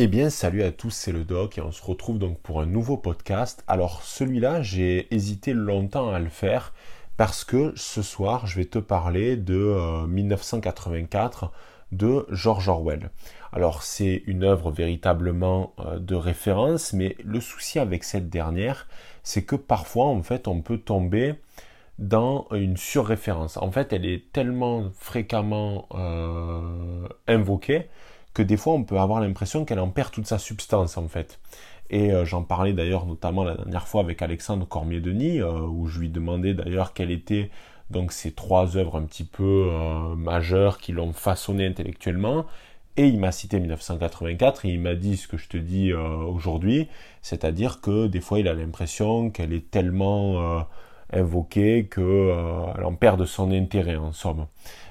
Eh bien, salut à tous, c'est le doc et on se retrouve donc pour un nouveau podcast. Alors, celui-là, j'ai hésité longtemps à le faire parce que ce soir, je vais te parler de 1984 euh, de George Orwell. Alors, c'est une œuvre véritablement euh, de référence, mais le souci avec cette dernière, c'est que parfois, en fait, on peut tomber dans une surréférence. En fait, elle est tellement fréquemment euh, invoquée que des fois on peut avoir l'impression qu'elle en perd toute sa substance en fait. Et euh, j'en parlais d'ailleurs notamment la dernière fois avec Alexandre Cormier-Denis, euh, où je lui demandais d'ailleurs quelles étaient donc ces trois œuvres un petit peu euh, majeures qui l'ont façonné intellectuellement. Et il m'a cité 1984 et il m'a dit ce que je te dis aujourd'hui, c'est-à-dire que des fois il a l'impression qu'elle est tellement invoquée qu'elle en perd son intérêt en somme.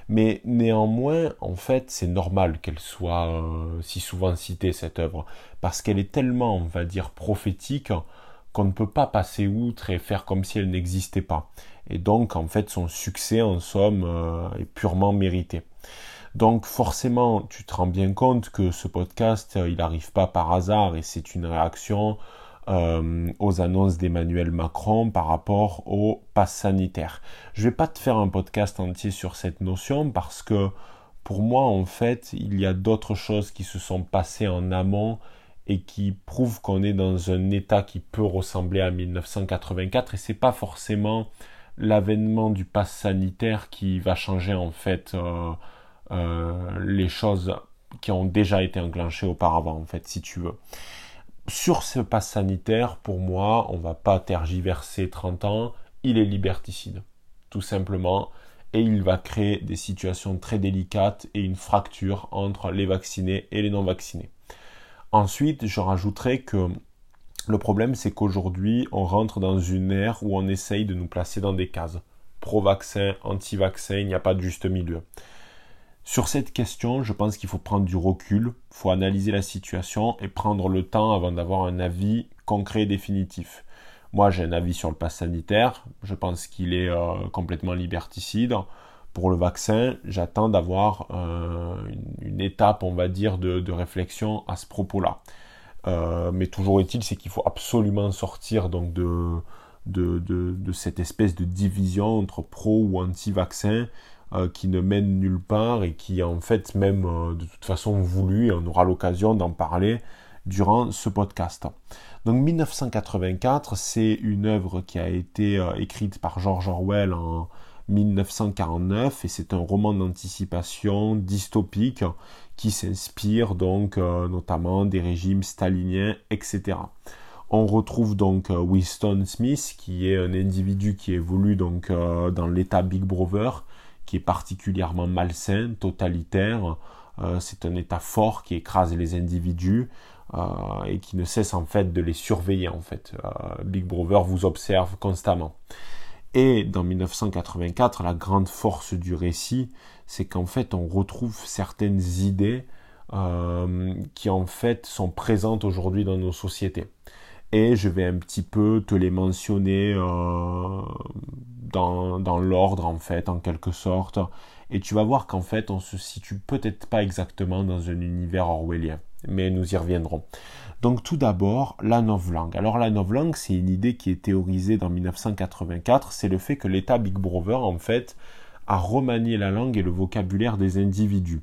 Mais néanmoins, en fait, c'est normal qu'elle soit euh, si souvent citée, cette œuvre, parce qu'elle est tellement, on va dire, prophétique qu'on ne peut pas passer outre et faire comme si elle n'existait pas. Et donc, en fait, son succès, en somme, euh, est purement mérité. Donc forcément, tu te rends bien compte que ce podcast, euh, il n'arrive pas par hasard et c'est une réaction euh, aux annonces d'Emmanuel Macron par rapport au pass sanitaire. Je vais pas te faire un podcast entier sur cette notion parce que pour moi, en fait, il y a d'autres choses qui se sont passées en amont et qui prouvent qu'on est dans un état qui peut ressembler à 1984 et c'est pas forcément l'avènement du pass sanitaire qui va changer en fait euh, euh, les choses qui ont déjà été enclenchées auparavant en fait si tu veux sur ce pass sanitaire, pour moi, on va pas tergiverser 30 ans, il est liberticide, tout simplement, et il va créer des situations très délicates et une fracture entre les vaccinés et les non vaccinés. Ensuite, je rajouterai que le problème, c'est qu'aujourd'hui, on rentre dans une ère où on essaye de nous placer dans des cases. Pro-vaccin, anti-vaccin, il n'y a pas de juste milieu. Sur cette question, je pense qu'il faut prendre du recul, il faut analyser la situation et prendre le temps avant d'avoir un avis concret et définitif. Moi, j'ai un avis sur le pass sanitaire. Je pense qu'il est euh, complètement liberticide. Pour le vaccin, j'attends d'avoir euh, une, étape, on va dire, de, réflexion à ce propos-là. Euh, mais toujours est-il, c'est qu'il faut absolument sortir donc de, cette espèce de division entre pro ou anti-vaccin euh, qui ne mène nulle part et qui en fait même euh, de toute façon voulu et on aura l'occasion d'en parler durant ce podcast. Donc 1984, c'est une œuvre qui a été euh, écrite par George Orwell en 1949 et c'est un roman d'anticipation dystopique qui s'inspire donc notamment des régimes staliniens, etc. On retrouve donc Winston Smith qui est un individu qui évolue donc dans l'état Big Brother qui est particulièrement malsain, totalitaire. Euh, c'est un état fort qui écrase les individus euh, et qui ne cesse en fait de les surveiller en fait. Euh, Big Brother vous observe constamment. Et dans 1984, la grande force du récit, c'est qu'en fait on retrouve certaines idées qui en fait sont présentes aujourd'hui dans nos sociétés. Et je vais un petit peu te les mentionner dans, dans l'ordre en fait, en quelque sorte. Et tu vas voir qu'en fait, on se situe peut-être pas exactement dans un univers orwellien, mais nous y reviendrons. Donc tout d'abord, la novlangue. Alors la novlangue, c'est une idée qui est théorisée dans 1984, c'est le fait que l'État Big Brother, en fait, a remanié la langue et le vocabulaire des individus.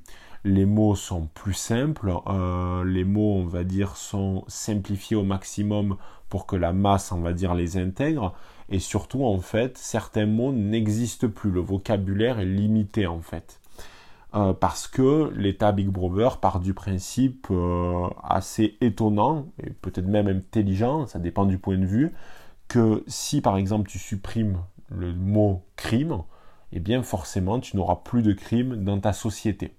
Les mots sont plus simples, euh, les mots, on va dire, sont simplifiés au maximum pour que la masse, on va dire, les intègre. Et surtout, en fait, certains mots n'existent plus. Le vocabulaire est limité, en fait. Euh, parce que l'État Big Brother part du principe euh, assez étonnant, et peut-être même intelligent, ça dépend du point de vue, que si par exemple tu supprimes le mot crime, eh bien forcément tu n'auras plus de crime dans ta société.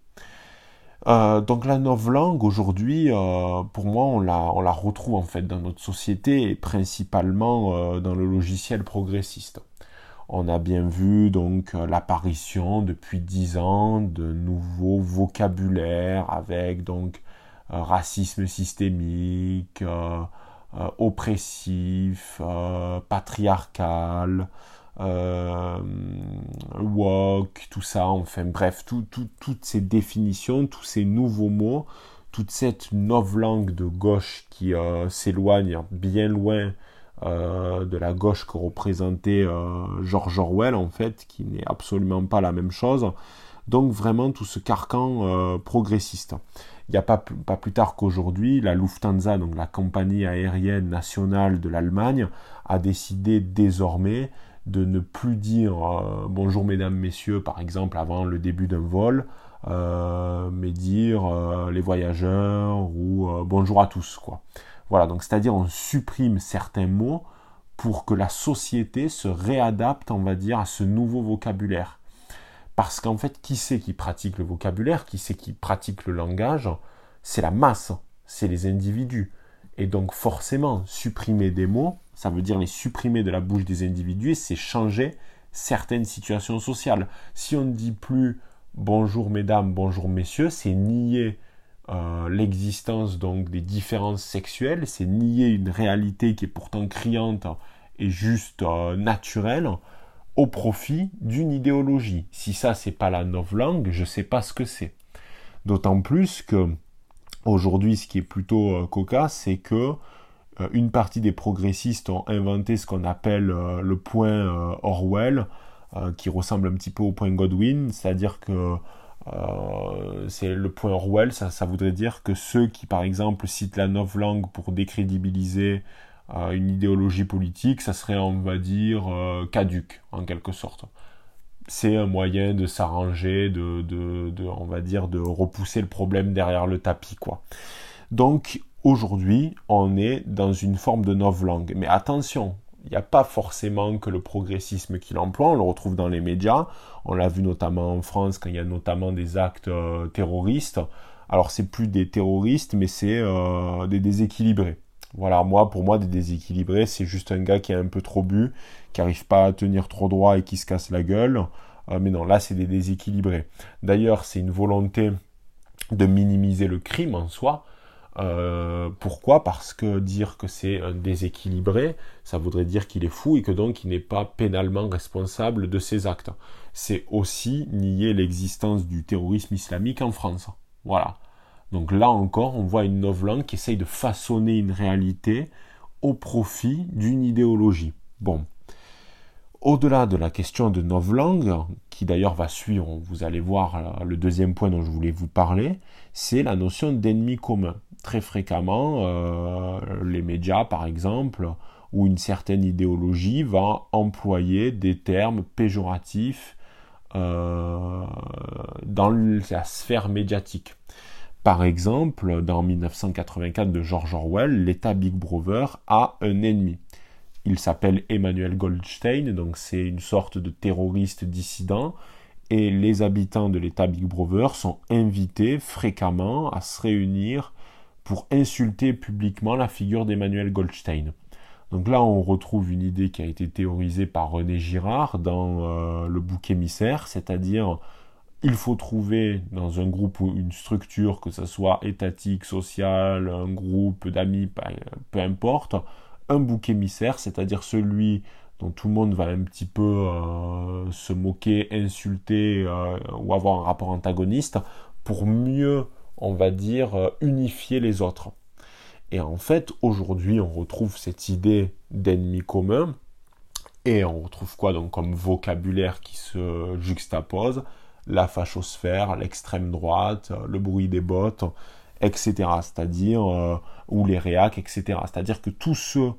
Euh, donc la novlangue aujourd'hui, euh, pour moi, on la, retrouve en fait dans notre société et principalement euh, dans le logiciel progressiste. On a bien vu donc l'apparition depuis dix ans de nouveaux vocabulaires avec donc racisme systémique, oppressif, patriarcal, euh, woke, tout ça, enfin bref, toutes ces définitions, tous ces nouveaux mots, toute cette langue de gauche qui s'éloigne bien loin de la gauche que représentait George Orwell en fait, qui n'est absolument pas la même chose. Donc vraiment tout ce carcan progressiste. Il n'y a pas, pas plus tard qu'aujourd'hui, la Lufthansa, donc la compagnie aérienne nationale de l'Allemagne, a décidé désormais de ne plus dire euh, bonjour mesdames, messieurs, par exemple, avant le début d'un vol, euh, mais dire euh, les voyageurs ou bonjour à tous. Quoi. Voilà, donc c'est-à-dire on supprime certains mots pour que la société se réadapte, on va dire, à ce nouveau vocabulaire. Parce qu'en fait, qui c'est qui pratique le vocabulaire, qui c'est qui pratique le langage? C'est la masse, c'est les individus. Et donc forcément, supprimer des mots, ça veut dire les supprimer de la bouche des individus, c'est changer certaines situations sociales. Si on ne dit plus bonjour mesdames, bonjour messieurs, c'est nier euh, l'existence donc des différences sexuelles, c'est nier une réalité qui est pourtant criante et juste euh, naturelle au profit d'une idéologie. Si ça c'est pas la langue, je sais pas ce que c'est. D'autant plus que aujourd'hui, ce qui est plutôt euh, cocasse, c'est que euh, une partie des progressistes ont inventé ce qu'on appelle euh, le point Orwell, qui ressemble un petit peu au point Godwin, c'est-à-dire que c'est le point Orwell, ça, voudrait dire que ceux qui, par exemple, citent la langue pour décrédibiliser une idéologie politique, ça serait, on va dire, caduque, en quelque sorte. C'est un moyen de s'arranger, de, de, on va dire, de repousser le problème derrière le tapis, quoi. Donc, aujourd'hui, on est dans une forme de novlangue. Mais attention, il n'y a pas forcément que le progressisme qui l'emploie, on le retrouve dans les médias, on l'a vu notamment en France quand il y a notamment des actes euh, terroristes. Alors c'est plus des terroristes, mais c'est euh, des déséquilibrés. Voilà, moi, pour moi, des déséquilibrés, c'est juste un gars qui a un peu trop bu, qui n'arrive pas à tenir trop droit et qui se casse la gueule. Euh, mais non, là, c'est des déséquilibrés. D'ailleurs, c'est une volonté de minimiser le crime en soi. Euh, pourquoi? Parce que dire que c'est un déséquilibré, ça voudrait dire qu'il est fou et que donc il n'est pas pénalement responsable de ses actes. C'est aussi nier l'existence du terrorisme islamique en France. Voilà. Donc là encore, on voit une novlangue qui essaye de façonner une réalité au profit d'une idéologie. Bon. Au-delà de la question de novlangue, qui d'ailleurs va suivre, vous allez voir le deuxième point dont je voulais vous parler, c'est la notion d'ennemi commun. Très fréquemment, euh, les médias, par exemple, ou une certaine idéologie va employer des termes péjoratifs euh, dans la sphère médiatique. Par exemple, dans 1984 de George Orwell, l'État Big Brother a un ennemi. Il s'appelle Emmanuel Goldstein, donc c'est une sorte de terroriste dissident, et les habitants de l'État Big Brother sont invités fréquemment à se réunir pour insulter publiquement la figure d'Emmanuel Goldstein. Donc là, on retrouve une idée qui a été théorisée par René Girard dans euh, le bouc émissaire, c'est-à-dire il faut trouver dans un groupe ou une structure, que ce soit étatique, social, un groupe d'amis, peu importe, un bouc émissaire, c'est-à-dire celui dont tout le monde va un petit peu euh, se moquer, insulter euh, ou avoir un rapport antagoniste, pour mieux, on va dire, euh, unifier les autres. Et en fait, aujourd'hui, on retrouve cette idée d'ennemi commun, et on retrouve quoi donc comme vocabulaire qui se juxtapose? La fachosphère, l'extrême droite, euh, le bruit des bottes, etc. C'est-à-dire, euh, ou les réacs, etc. C'est-à-dire que tous ceux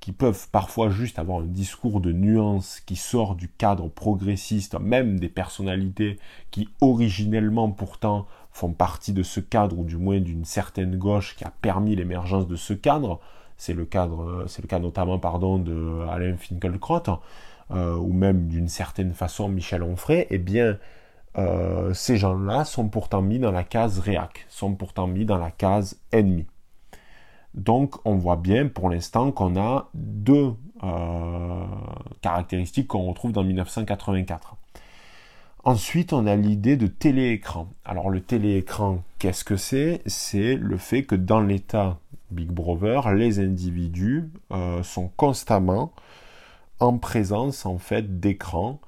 qui peuvent parfois juste avoir un discours de nuance qui sort du cadre progressiste, même des personnalités qui originellement pourtant font partie de ce cadre, ou du moins d'une certaine gauche qui a permis l'émergence de ce cadre, c'est le cadre, c'est le cas notamment pardon de Alain Finkielkraut, euh, ou même d'une certaine façon Michel Onfray, eh bien euh, ces gens-là sont pourtant mis dans la case réac, sont pourtant mis dans la case ennemi. Donc on voit bien pour l'instant qu'on a deux euh, caractéristiques qu'on retrouve dans 1984. Ensuite, on a l'idée de téléécran. Alors le téléécran, qu'est-ce que c'est? C'est le fait que dans l'état Big Brother, les individus euh, sont constamment en présence en fait d'écrans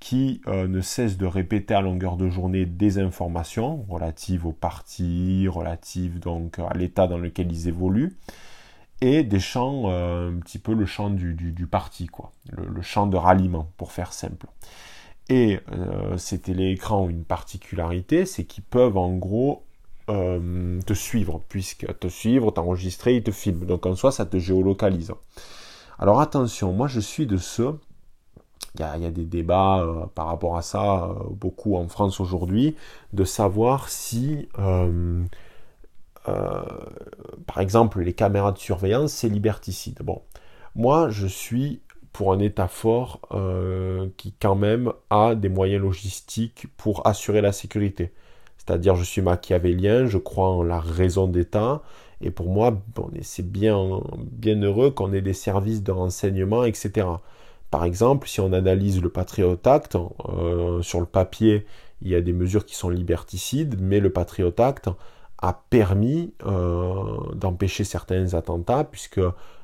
qui euh, ne cesse de répéter à longueur de journée des informations relatives aux partis, relatives donc à l'état dans lequel ils évoluent, et des champs, euh, un petit peu le champ du, parti, quoi, le, champ de ralliement, pour faire simple. Et euh, ces téléécrans ont une particularité, c'est qu'ils peuvent en gros te suivre, puisque te suivre, t'enregistrer, ils te filment. Donc en soi, ça te géolocalise. Alors attention, moi je suis de ceux, il y a, des débats euh, par rapport à ça, beaucoup en France aujourd'hui, de savoir si euh, par exemple, les caméras de surveillance, c'est liberticide. Bon, moi, je suis pour un État fort euh, qui quand même a des moyens logistiques pour assurer la sécurité. C'est-à-dire, je suis machiavélien, je crois en la raison d'État, et pour moi, bon, c'est bien, bien heureux qu'on ait des services de renseignement, etc. Par exemple, si on analyse le Patriot Act, euh, sur le papier, il y a des mesures qui sont liberticides, mais le Patriot Act, a permis euh, d'empêcher certains attentats, puisque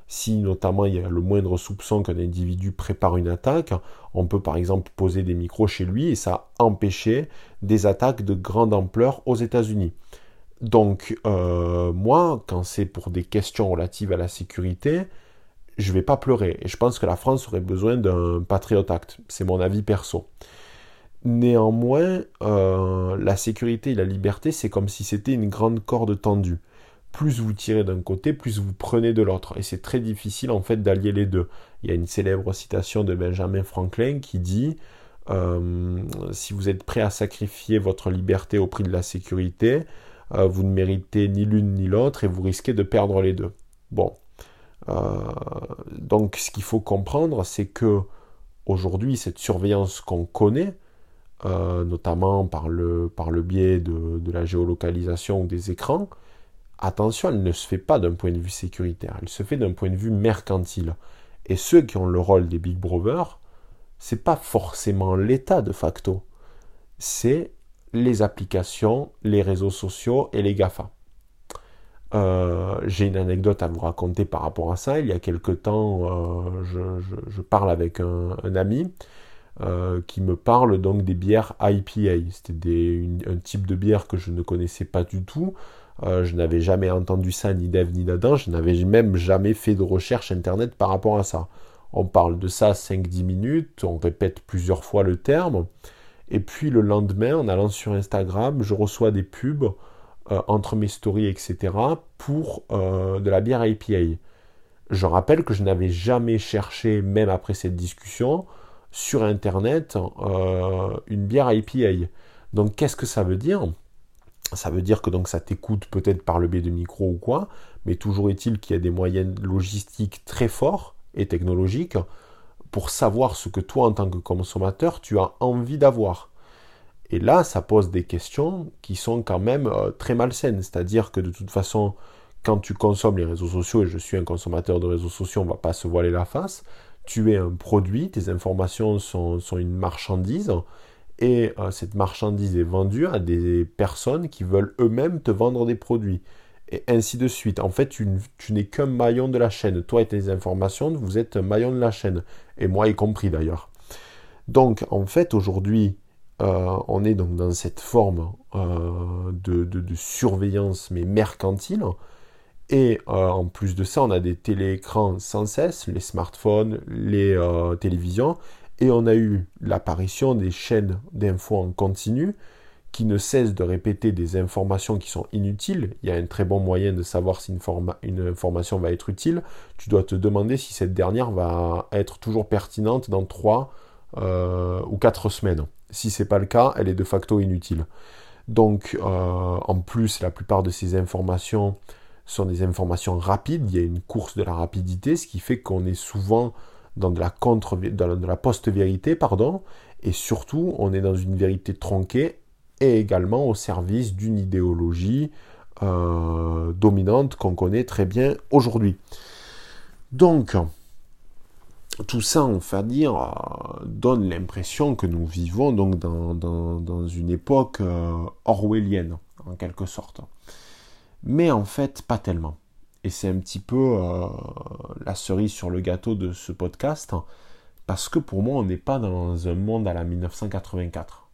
si notamment il y a le moindre soupçon qu'un individu prépare une attaque, on peut par exemple poser des micros chez lui et ça a empêché des attaques de grande ampleur aux États-Unis. Donc euh, moi, quand c'est pour des questions relatives à la sécurité, je vais pas pleurer. Et je pense que la France aurait besoin d'un Patriot Act. C'est mon avis perso. Néanmoins, euh, la sécurité et la liberté, c'est comme si c'était une grande corde tendue. Plus vous tirez d'un côté, plus vous prenez de l'autre. Et c'est très difficile en fait d'allier les deux. Il y a une célèbre citation de Benjamin Franklin qui dit euh, Si vous êtes prêt à sacrifier votre liberté au prix de la sécurité, euh, vous ne méritez ni l'une ni l'autre et vous risquez de perdre les deux. Bon. Donc ce qu'il faut comprendre, c'est que aujourd'hui, cette surveillance qu'on connaît, euh, notamment par le, biais de, la géolocalisation des écrans, attention, elle ne se fait pas d'un point de vue sécuritaire, elle se fait d'un point de vue mercantile. Et ceux qui ont le rôle des Big Brothers, c'est pas forcément l'État de facto, c'est les applications, les réseaux sociaux et les GAFA. Euh, j'ai une anecdote à vous raconter par rapport à ça. Il y a quelque temps, euh, je, parle avec un, ami euh, qui me parle donc des bières IPA. C'était un type de bière que je ne connaissais pas du tout. Je n'avais jamais entendu ça ni d'Ève ni d'Adam. Je n'avais même jamais fait de recherche internet par rapport à ça. On parle de ça 5-10 minutes, on répète plusieurs fois le terme. Et puis le lendemain, en allant sur Instagram, je reçois des pubs euh, entre mes stories, etc. pour de la bière IPA. Je rappelle que je n'avais jamais cherché, même après cette discussion, sur Internet euh, une bière IPA. Donc qu'est-ce que ça veut dire? Ça veut dire que donc ça t'écoute peut-être par le biais de micro ou quoi, mais toujours est-il qu'il y a des moyens logistiques très forts et technologiques pour savoir ce que toi en tant que consommateur tu as envie d'avoir. Et là, ça pose des questions qui sont quand même euh, très malsaines. C'est-à-dire que de toute façon, quand tu consommes les réseaux sociaux, et je suis un consommateur de réseaux sociaux, on ne va pas se voiler la face, tu es un produit, tes informations sont, une marchandise, et euh, cette marchandise est vendue à des personnes qui veulent eux-mêmes te vendre des produits. Et ainsi de suite. En fait, tu, n'es qu'un maillon de la chaîne. Toi et tes informations, vous êtes un maillon de la chaîne. Et moi y compris d'ailleurs. Donc, en fait, aujourd'hui, euh, on est donc dans cette forme euh, de, surveillance, mais mercantile, et euh, en plus de ça, on a des téléécrans sans cesse, les smartphones, les télévisions, et on a eu l'apparition des chaînes d'infos en continu qui ne cessent de répéter des informations qui sont inutiles. Il y a un très bon moyen de savoir si une, information va être utile. Tu dois te demander si cette dernière va être toujours pertinente dans 3 euh, ou 4 semaines. Si ce n'est pas le cas, elle est de facto inutile. Donc, en plus, la plupart de ces informations sont des informations rapides, il y a une course de la rapidité, ce qui fait qu'on est souvent dans de la post-vérité, pardon, et surtout on est dans une vérité tronquée et également au service d'une idéologie euh, dominante qu'on connaît très bien aujourd'hui. Donc, tout ça, on va dire, euh, donne l'impression que nous vivons donc dans, une époque euh, orwellienne, en quelque sorte mais en fait pas tellement. Et c'est un petit peu euh, la cerise sur le gâteau de ce podcast, Parce que pour moi, on n'est pas dans un monde à la 1984.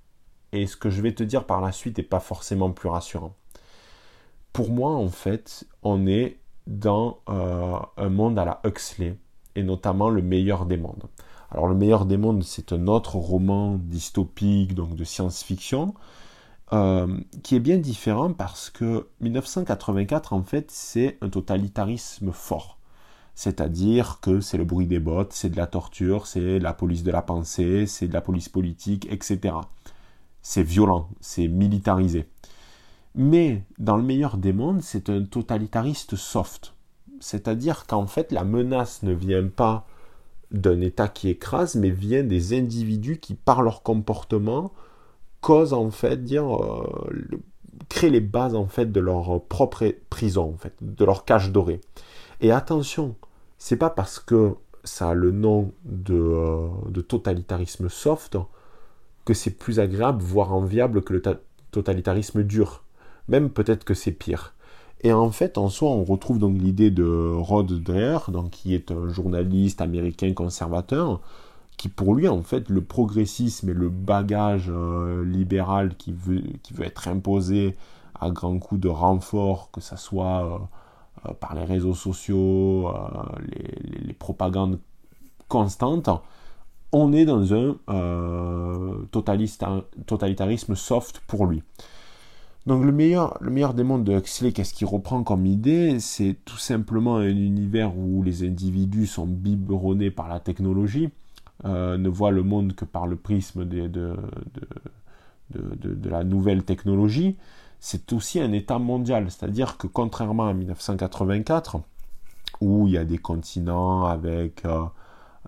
Et ce que je vais te dire par la suite n'est pas forcément plus rassurant. Pour moi, en fait, on est dans un monde à la Huxley, et notamment le meilleur des mondes. Alors le meilleur des mondes, c'est un autre roman dystopique, donc de science-fiction, euh, qui est bien différent parce que 1984, en fait, c'est un totalitarisme fort. C'est-à-dire que c'est le bruit des bottes, c'est de la torture, c'est la police de la pensée, c'est de la police politique, etc. C'est violent, c'est militarisé. Mais dans le meilleur des mondes, c'est un totalitariste soft. C'est-à-dire qu'en fait, la menace ne vient pas d'un État qui écrase, mais vient des individus qui, par leur comportement, causent en fait, dire, euh, créent les bases en fait de leur propre prison, en de leur cage dorée. Et attention, c'est pas parce que ça a le nom de, euh, de totalitarisme soft que c'est plus agréable, voire enviable que le totalitarisme dur. Même peut-être que c'est pire. Et en fait, en soi, on retrouve donc l'idée de Rod Dreher, donc, qui est un journaliste américain conservateur, qui pour lui, en fait, le progressisme et le bagage euh, libéral qui veut, être imposé à grands coups de renfort, que ce soit euh, euh, par les réseaux sociaux, les, les, propagandes constantes, on est dans un totalitarisme soft pour lui. Donc le meilleur, le meilleur des mondes de Huxley, qu'est-ce qu'il reprend comme idée? C'est tout simplement un univers où les individus sont biberonnés par la technologie, euh, ne voient le monde que par le prisme de, la nouvelle technologie. C'est aussi un état mondial, c'est-à-dire que contrairement à 1984, où il y a des continents avec euh,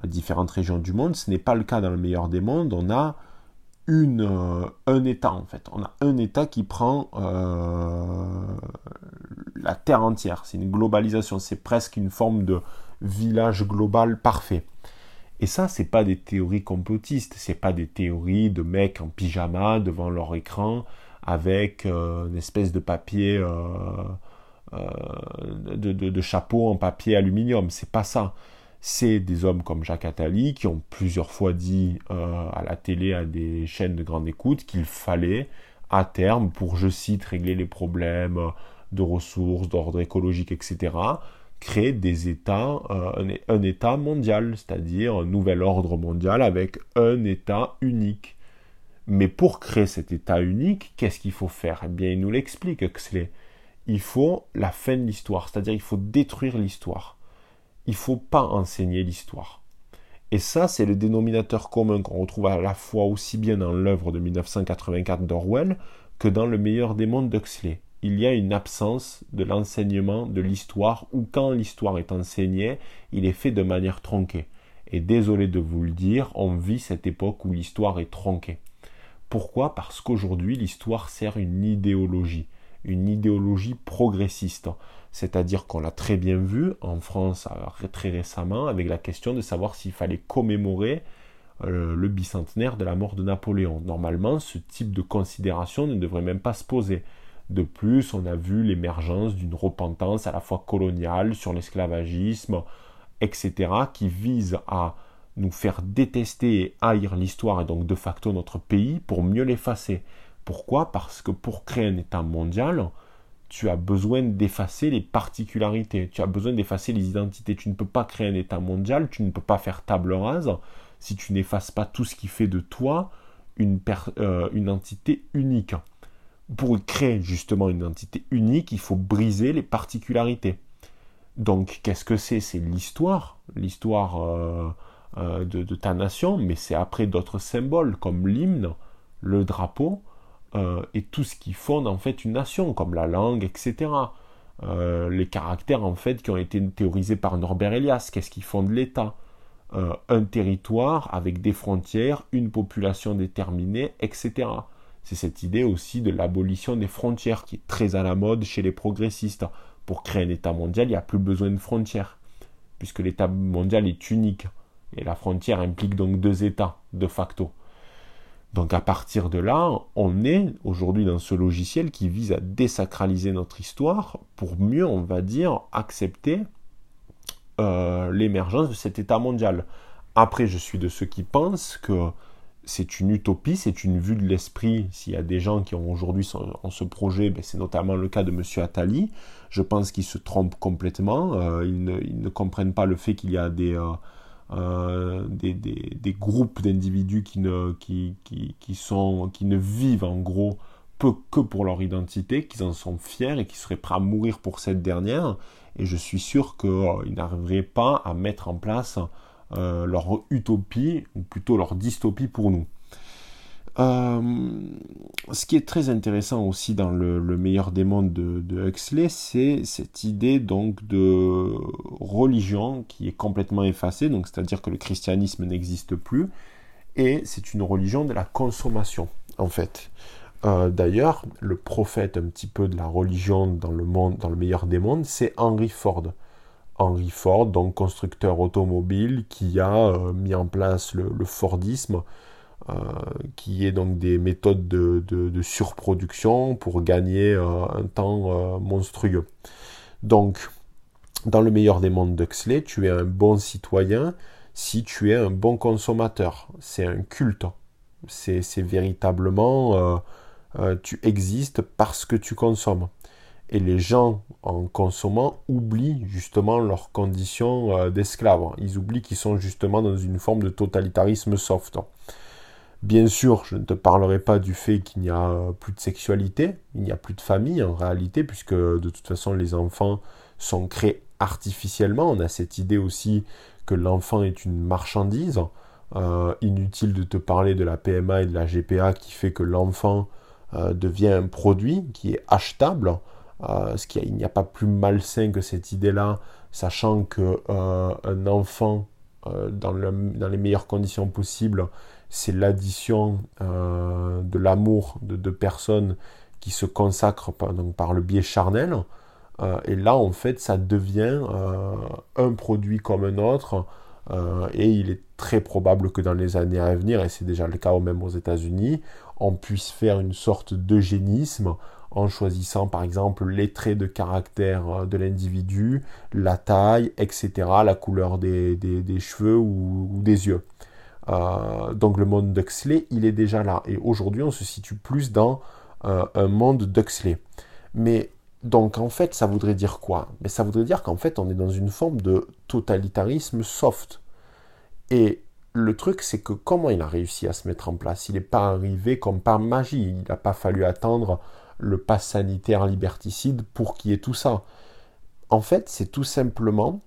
différentes régions du monde, ce n'est pas le cas dans le meilleur des mondes. On a une, euh, un État en fait. On a un État qui prend euh, la Terre entière. C'est une globalisation, c'est presque une forme de village global parfait. Et ça, c'est pas des théories complotistes, c'est pas des théories de mecs en pyjama devant leur écran avec euh, une espèce de papier, de, de, de, chapeau en papier aluminium. C'est pas ça c'est des hommes comme Jacques Attali qui ont plusieurs fois dit euh, à la télé, à des chaînes de grande écoute, qu'il fallait à terme, pour, je cite, régler les problèmes de ressources, d'ordre écologique, etc., créer des États, euh, un, État mondial, c'est-à-dire un nouvel ordre mondial avec un État unique. Mais pour créer cet État unique, qu'est-ce qu'il faut faire? Eh bien, il nous l'explique, Huxley. Il faut la fin de l'histoire, c'est-à-dire il faut détruire l'histoire il faut pas enseigner l'histoire. Et ça, c'est le dénominateur commun qu'on retrouve à la fois aussi bien dans l'œuvre de 1984 d'Orwell que dans Le meilleur des mondes d'Huxley. Il y a une absence de l'enseignement de l'histoire, ou quand l'histoire est enseignée, il est fait de manière tronquée. Et désolé de vous le dire, on vit cette époque où l'histoire est tronquée. Pourquoi? Parce qu'aujourd'hui, l'histoire sert une idéologie, une idéologie progressiste. C'est-à-dire qu'on l'a très bien vu en France euh, très récemment avec la question de savoir s'il fallait commémorer euh, le bicentenaire de la mort de Napoléon. Normalement, ce type de considération ne devrait même pas se poser. De plus, on a vu l'émergence d'une repentance à la fois coloniale sur l'esclavagisme, etc., qui vise à nous faire détester et haïr l'histoire et donc de facto notre pays pour mieux l'effacer. Pourquoi? Parce que pour créer un État mondial, tu as besoin d'effacer les particularités, tu as besoin d'effacer les identités. Tu ne peux pas créer un État mondial, tu ne peux pas faire table rase si tu n'effaces pas tout ce qui fait de toi une, euh, entité unique. Pour créer justement une entité unique, il faut briser les particularités. Donc qu'est-ce que c'est? C'est l'histoire, l'histoire euh, euh, de, ta nation, mais c'est après d'autres symboles comme l'hymne, le drapeau, euh, et tout ce qui fonde en fait une nation, comme la langue, etc. Euh, les caractères en fait qui ont été théorisés par Norbert Elias, qu'est-ce qui fonde l'État? Euh, Un territoire avec des frontières, une population déterminée, etc. C'est cette idée aussi de l'abolition des frontières qui est très à la mode chez les progressistes. Pour créer un État mondial, il n'y a plus besoin de frontières, puisque l'État mondial est unique. Et la frontière implique donc deux États, de facto. Donc à partir de là, on est aujourd'hui dans ce logiciel qui vise à désacraliser notre histoire pour mieux, on va dire, accepter euh, l'émergence de cet état mondial. Après, je suis de ceux qui pensent que c'est une utopie, c'est une vue de l'esprit. S'il y a des gens qui ont aujourd'hui en ce projet, ben, c'est notamment le cas de M. Attali. Je pense qu'ils se trompent complètement. Euh, ils, ne, comprennent pas le fait qu'il y a des, euh, euh, des, groupes d'individus qui ne, sont, qui ne vivent en gros peu que pour leur identité, qu'ils en sont fiers et qui seraient prêts à mourir pour cette dernière. Et je suis sûr qu'ils n'arriveraient pas à mettre en place euh, leur utopie, ou plutôt leur dystopie pour nous. Euh, ce qui est très intéressant aussi dans le, meilleur des mondes de, Huxley, c'est cette idée donc de religion qui est complètement effacée, donc c'est-à-dire que le christianisme n'existe plus, et c'est une religion de la consommation en fait. Euh, d'ailleurs, le prophète un petit peu de la religion dans le monde, dans le meilleur des mondes, c'est Henry Ford. Henry Ford, donc constructeur automobile, qui a euh, mis en place le, Fordisme, euh, qui est donc des méthodes de, surproduction pour gagner euh, un temps monstrueux. Donc, dans le meilleur des mondes d'Huxley, tu es un bon citoyen si tu es un bon consommateur. C'est un culte. C'est véritablement, tu existes parce que tu consommes. Et les gens, en consommant, oublient justement leurs conditions euh, d'esclaves. Ils oublient qu'ils sont justement dans une forme de totalitarisme soft. Bien sûr, je ne te parlerai pas du fait qu'il n'y a euh, plus de sexualité, il n'y a plus de famille en réalité, puisque de toute façon les enfants sont créés artificiellement. On a cette idée aussi que l'enfant est une marchandise. Euh, inutile de te parler de la PMA et de la GPA qui fait que l'enfant devient un produit qui est achetable. Euh, il n'y a pas plus malsain que cette idée-là, sachant que euh, un enfant, euh, dans, les meilleures conditions possibles, c'est l'addition de l'amour de deux personnes qui se consacrent par, le biais charnel. et là, en fait, ça devient un produit comme un autre. et il est très probable que dans les années à venir, et c'est déjà le cas même aux États-Unis, on puisse faire une sorte d'eugénisme en choisissant par exemple les traits de caractère euh, de l'individu, la taille, etc., la couleur des, cheveux ou, des yeux. Euh, donc le monde d'Huxley, il est déjà là. Et aujourd'hui, on se situe plus dans euh, un monde d'Huxley. Mais donc en fait, ça voudrait dire quoi? Mais ça voudrait dire qu'en fait, on est dans une forme de totalitarisme soft. Et le truc, c'est que comment il a réussi à se mettre en place? Il n'est pas arrivé comme par magie. Il n'a pas fallu attendre le pass sanitaire liberticide pour qu'il y ait tout ça. En fait, c'est tout simplement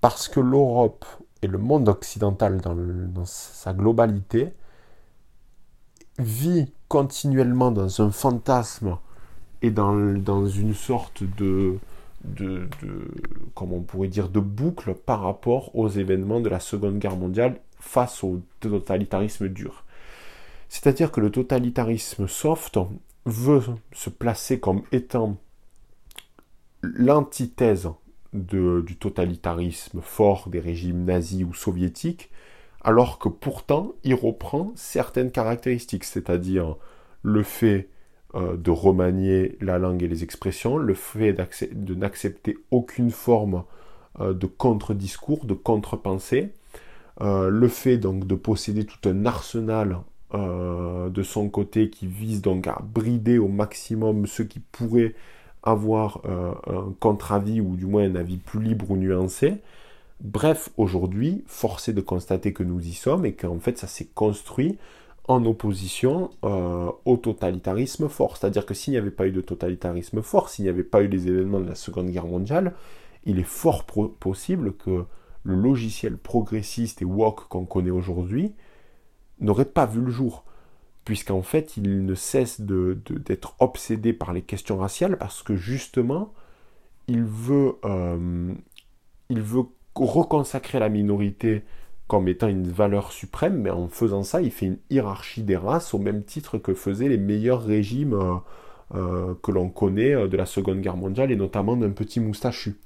parce que l'Europe et le monde occidental dans, sa globalité vit continuellement dans un fantasme et dans, une sorte de, de boucle par rapport aux événements de la Seconde Guerre mondiale face au totalitarisme dur. C'est-à-dire que le totalitarisme soft, veut se placer comme étant l'antithèse du totalitarisme fort des régimes nazis ou soviétiques, alors que pourtant il reprend certaines caractéristiques, c'est-à-dire le fait euh, de remanier la langue et les expressions, le fait de n'accepter aucune forme euh, de contre-discours, de contre-pensée, euh, le fait donc de posséder tout un arsenal de son côté qui vise donc à brider au maximum ceux qui pourraient avoir euh, un contre-avis ou du moins un avis plus libre ou nuancé. Bref, aujourd'hui, force est de constater que nous y sommes et qu'en fait ça s'est construit en opposition euh, au totalitarisme fort. C'est-à-dire que s'il n'y avait pas eu de totalitarisme fort, s'il n'y avait pas eu les événements de la Seconde Guerre mondiale, il est fort possible que le logiciel progressiste et woke qu'on connaît aujourd'hui n'aurait pas vu le jour, puisqu'en fait il ne cesse d'être obsédé par les questions raciales parce que justement il veut, euh, il veut reconsacrer la minorité comme étant une valeur suprême, mais en faisant ça, il fait une hiérarchie des races au même titre que faisaient les meilleurs régimes euh, euh, que l'on connaît de la Seconde Guerre mondiale et notamment d'un petit moustachu.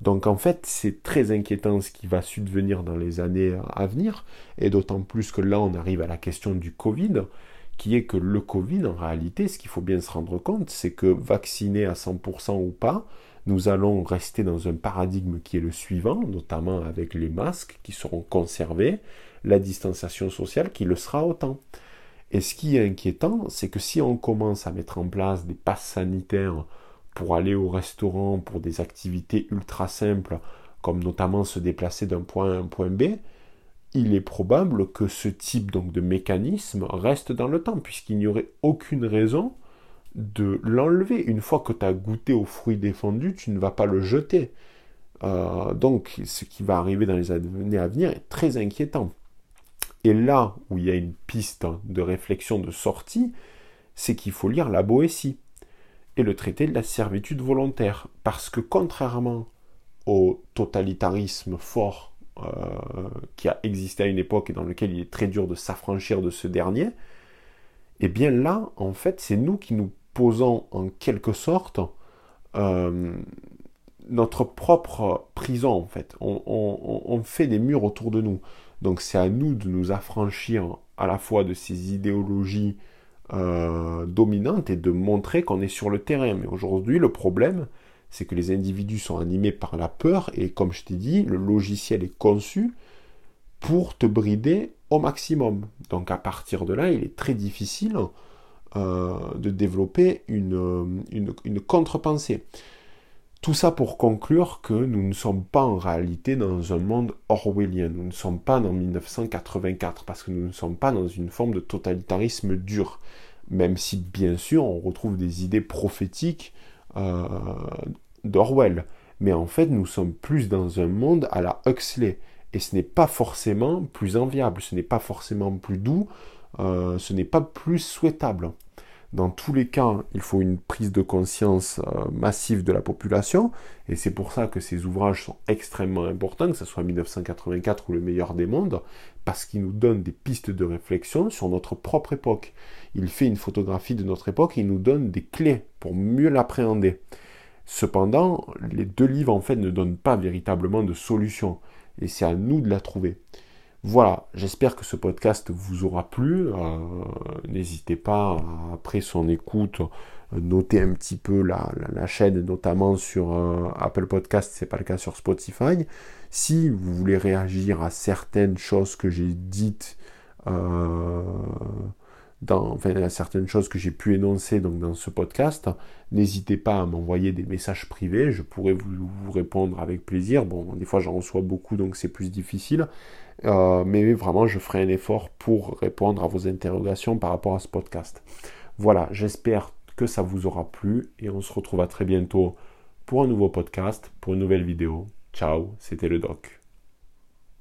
Donc en fait, c'est très inquiétant ce qui va subvenir dans les années à venir, et d'autant plus que là, on arrive à la question du Covid, qui est que le Covid, en réalité, ce qu'il faut bien se rendre compte, c'est que vacciner à 100% ou pas, nous allons rester dans un paradigme qui est le suivant, notamment avec les masques qui seront conservés, la distanciation sociale qui le sera autant. Et ce qui est inquiétant, c'est que si on commence à mettre en place des passes sanitaires pour aller au restaurant, pour des activités ultra simples, comme notamment se déplacer d'un point à un point B, il est probable que ce type donc de mécanisme reste dans le temps, puisqu'il n'y aurait aucune raison de l'enlever. Une fois que tu as goûté aux fruits défendus, tu ne vas pas le jeter. Euh, donc ce qui va arriver dans les années à venir est très inquiétant. Et là où il y a une piste de réflexion de sortie, c'est qu'il faut lire la Boétie le traité de la servitude volontaire. Parce que contrairement au totalitarisme fort euh, qui a existé à une époque et dans lequel il est très dur de s'affranchir de ce dernier, eh bien là, en fait, c'est nous qui nous posons en quelque sorte euh, notre propre prison, en fait. On, fait des murs autour de nous. Donc c'est à nous de nous affranchir à la fois de ces idéologies euh, dominantes et de montrer qu'on est sur le terrain. Mais aujourd'hui, le problème, c'est que les individus sont animés par la peur et comme je t'ai dit, le logiciel est conçu pour te brider au maximum. Donc à partir de là, il est très difficile euh, de développer une, une, une contre-pensée. Tout ça pour conclure que nous ne sommes pas en réalité dans un monde orwellien, nous ne sommes pas dans 1984, parce que nous ne sommes pas dans une forme de totalitarisme dur, même si bien sûr on retrouve des idées prophétiques euh, d'Orwell. Mais en fait, nous sommes plus dans un monde à la Huxley, et ce n'est pas forcément plus enviable, ce n'est pas forcément plus doux, euh, ce n'est pas plus souhaitable. Dans tous les cas, il faut une prise de conscience euh, massive de la population, et c'est pour ça que ces ouvrages sont extrêmement importants, que ce soit 1984 ou Le meilleur des mondes, parce qu'ils nous donnent des pistes de réflexion sur notre propre époque. Il fait une photographie de notre époque et il nous donne des clés pour mieux l'appréhender. Cependant, les deux livres en fait ne donnent pas véritablement de solution, et c'est à nous de la trouver. Voilà, j'espère que ce podcast vous aura plu. Euh, n'hésitez pas, après son écoute, noter un petit peu la, chaîne, notamment sur euh, Apple Podcast, c'est pas le cas sur Spotify. Si vous voulez réagir à certaines choses que j'ai dites, euh, dans, enfin, à certaines choses que j'ai pu énoncer dans ce podcast, n'hésitez pas à m'envoyer des messages privés, je pourrais vous répondre avec plaisir. Bon, des fois j'en reçois beaucoup, donc c'est plus difficile. Euh, mais vraiment, je ferai un effort pour répondre à vos interrogations par rapport à ce podcast. Voilà, j'espère que ça vous aura plu et on se retrouve à très bientôt pour un nouveau podcast, pour une nouvelle vidéo. Ciao, c'était le doc.